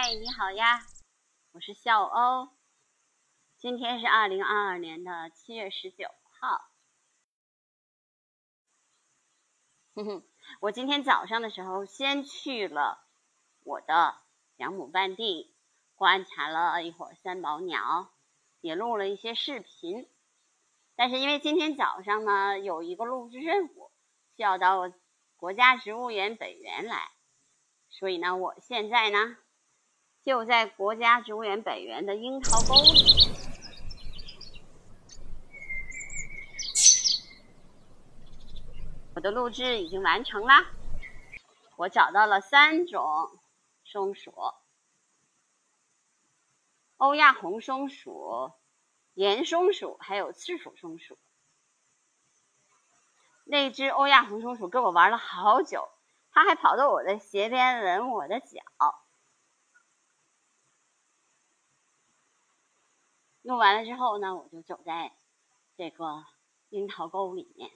嗨，你好呀，我是笑欧。今天是二零二二年的七月十九号。哼哼，我今天早上的时候先去了我的养母半地，观察了一会儿三宝鸟，也录了一些视频。但是因为今天早上呢有一个录制任务，需要到国家植物园北园来，所以呢，我现在呢就在国家植物园北园的樱桃沟里。我的录制已经完成啦，我找到了三种松鼠：欧亚红松鼠、岩松鼠，还有赤腹松鼠。那只欧亚红松鼠跟我玩了好久，它还跑到我的鞋边闻我的脚。弄完了之后呢，我就走在这个樱桃沟里面。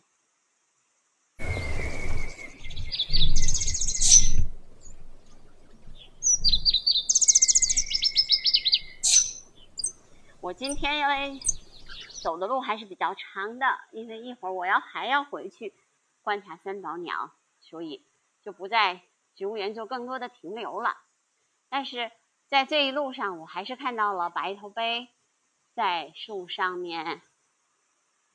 我今天因为走的路还是比较长的，因为一会儿我要还要回去观察三宝鸟，所以就不在植物园做更多的停留了。但是在这一路上，我还是看到了白头鹎在树上面，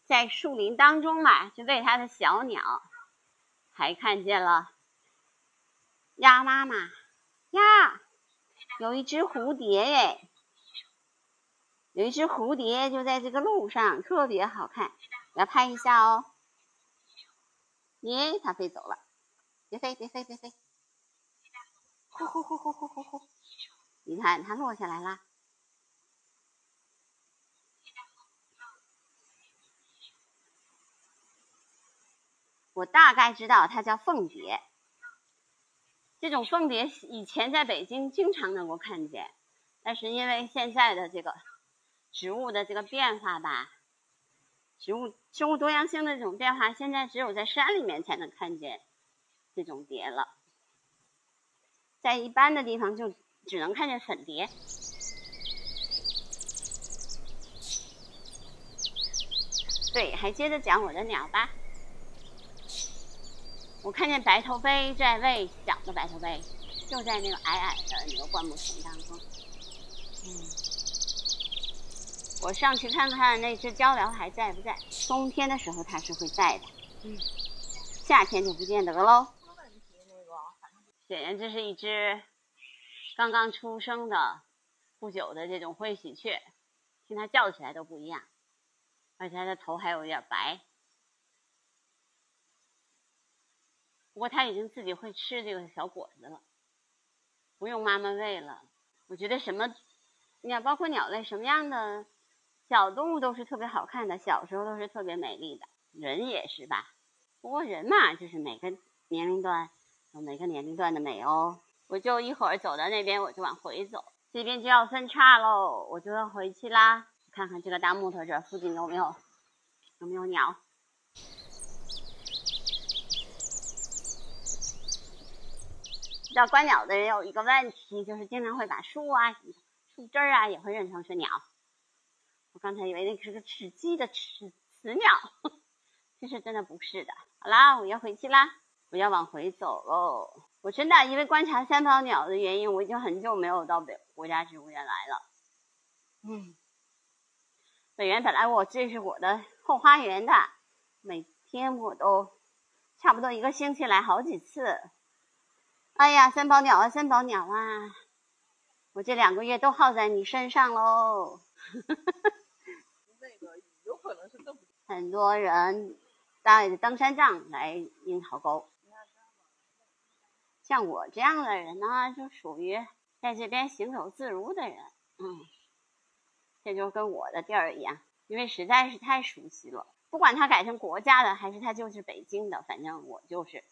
在树林当中嘛，去喂它的小鸟，还看见了鸭妈妈呀，有一只蝴蝶耶。有一只蝴蝶就在这个路上，特别好看，我要拍一下哦。耶，它飞走了，别飞，别飞，别飞！呼呼呼呼呼呼呼！你看它落下来啦。我大概知道它叫凤蝶。这种凤蝶以前在北京经常能够看见，但是因为现在的这个。植物的这个变化吧，植物生物多样性的这种变化，现在只有在山里面才能看见这种蝶了，在一般的地方就只能看见粉蝶。对，还接着讲我的鸟吧。我看见白头鹎在喂小的白头鹎，就在那个矮矮的那个灌木丛当中。嗯。我上去看看那只鹪鹩还在不在？冬天的时候它是会在的，嗯，夏天就不见得喽。显然这是一只刚刚出生的不久的这种灰喜鹊，听它叫起来都不一样，而且它的头还有一点白。不过它已经自己会吃这个小果子了，不用妈妈喂了。我觉得什么，你看，包括鸟类什么样的。小动物都是特别好看的，小时候都是特别美丽的，人也是吧？不过人嘛，就是每个年龄段有每个年龄段的美哦。我就一会儿走到那边，我就往回走，这边就要分叉喽，我就要回去啦。看看这个大木头这附近有没有有没有鸟。知道观鸟的人有一个问题，就是经常会把树啊、树枝啊也会认成是鸟。我刚才以为那是个吃鸡的雌雌鸟，其实真的不是的。好啦，我要回去啦，我要往回走喽。我真的因为观察三宝鸟的原因，我已经很久没有到北国家植物园来了。嗯，北园本来我这是我的后花园的，每天我都差不多一个星期来好几次。哎呀，三宝鸟啊，三宝鸟啊，我这两个月都耗在你身上喽。那个有可能是邓很多人带着登山杖来樱桃沟，像我这样的人呢，就属于在这边行走自如的人。嗯，这就跟我的地儿一样，因为实在是太熟悉了。不管它改成国家的，还是它就是北京的，反正我就是，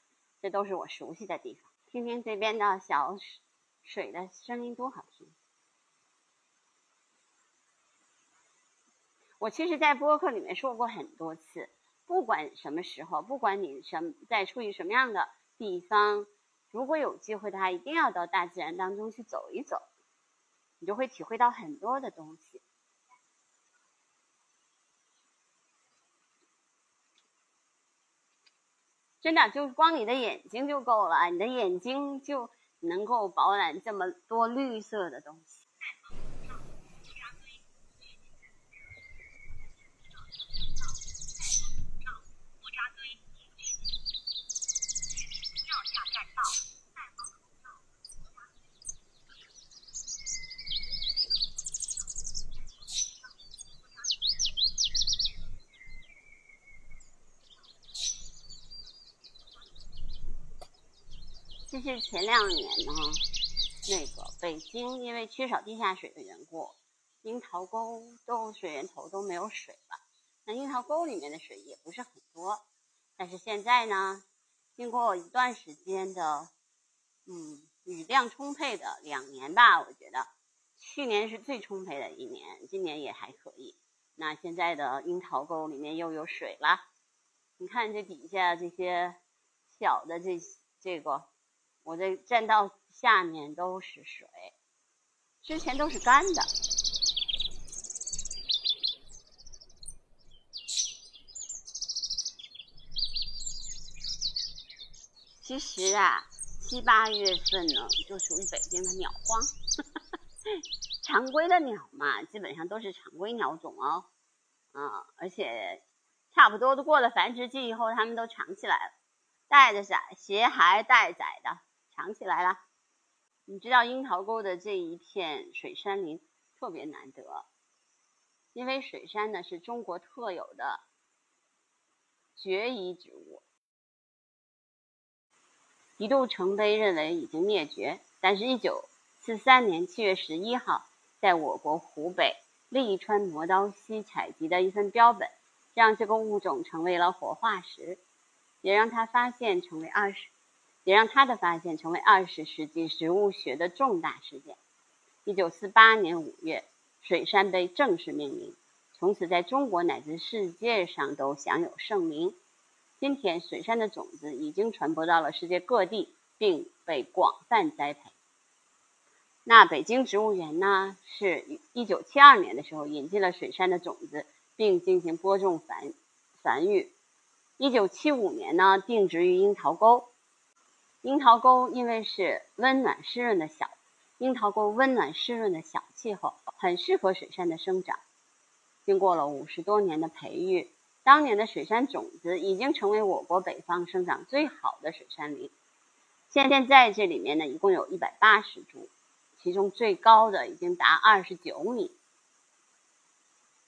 这都是我熟悉的地方。听听这边的小水的声音，多好听。我其实，在播客里面说过很多次，不管什么时候，不管你什在处于什么样的地方，如果有机会的话，一定要到大自然当中去走一走，你就会体会到很多的东西。真的，就光你的眼睛就够了，你的眼睛就能够饱览这么多绿色的东西。其实前两年呢，那个北京因为缺少地下水的缘故，樱桃沟都水源头都没有水了。那樱桃沟里面的水也不是很多，但是现在呢，经过一段时间的，嗯，雨量充沛的两年吧，我觉得去年是最充沛的一年，今年也还可以。那现在的樱桃沟里面又有水了，你看这底下这些小的这这个。我这栈道下面都是水，之前都是干的。其实啊，七八月份呢，就属于北京的鸟荒。常规的鸟嘛，基本上都是常规鸟种哦，啊，而且差不多都过了繁殖季以后，它们都长起来了，带着崽，携孩带崽的。藏起来了，你知道樱桃沟的这一片水杉林特别难得，因为水杉呢是中国特有的绝遗植物，一度成碑认为已经灭绝，但是1943年7月11号，在我国湖北利川磨刀溪采集的一份标本，让这个物种成为了活化石，也让它发现成为二十。也让他的发现成为二十世纪植物学的重大事件。一九四八年五月，水杉被正式命名，从此在中国乃至世界上都享有盛名。今天，水杉的种子已经传播到了世界各地，并被广泛栽培。那北京植物园呢，是一九七二年的时候引进了水杉的种子，并进行播种繁繁育。一九七五年呢，定植于樱桃沟。樱桃沟因为是温暖湿润的小，樱桃沟温暖湿润的小气候，很适合水杉的生长。经过了五十多年的培育，当年的水杉种子已经成为我国北方生长最好的水杉林。现在在这里面呢，一共有一百八十株，其中最高的已经达二十九米，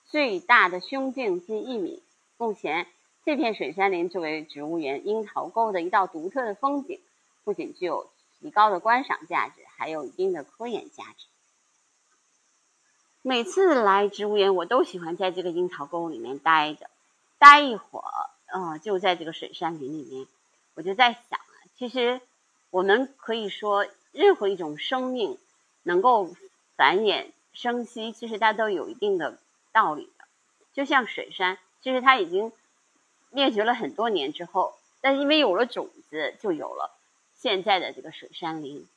最大的胸径近一米。目前，这片水杉林作为植物园樱桃沟的一道独特的风景。不仅具有极高的观赏价值，还有一定的科研价值。每次来植物园，我都喜欢在这个樱桃沟里面待着，待一会儿，嗯，就在这个水杉林里面，我就在想啊，其实我们可以说，任何一种生命能够繁衍生息，其实它都有一定的道理的。就像水杉，其实它已经灭绝了很多年之后，但因为有了种子，就有了。现在的这个水杉林，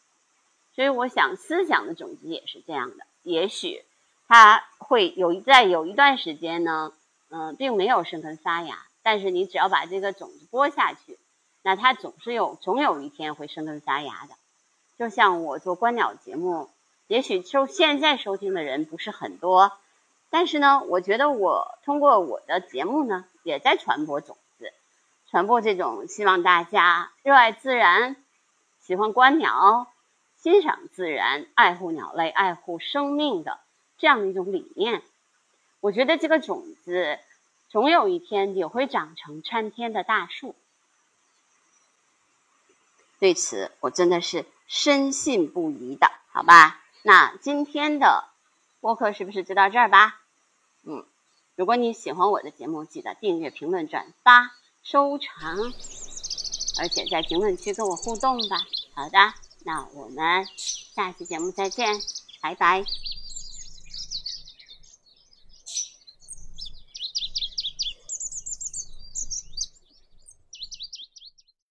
所以我想思想的种子也是这样的。也许它会有在有一段时间呢，嗯，并没有生根发芽，但是你只要把这个种子播下去，那它总是有总有一天会生根发芽的。就像我做观鸟节目，也许收现在收听的人不是很多，但是呢，我觉得我通过我的节目呢，也在传播种子，传播这种希望大家热爱自然。喜欢观鸟、欣赏自然、爱护鸟类、爱护生命的这样的一种理念，我觉得这个种子总有一天也会长成参天的大树。对此，我真的是深信不疑的，好吧？那今天的播客是不是就到这儿吧？嗯，如果你喜欢我的节目，记得订阅、评论、转发、收藏，而且在评论区跟我互动吧。好的，那我们下期节目再见，拜拜。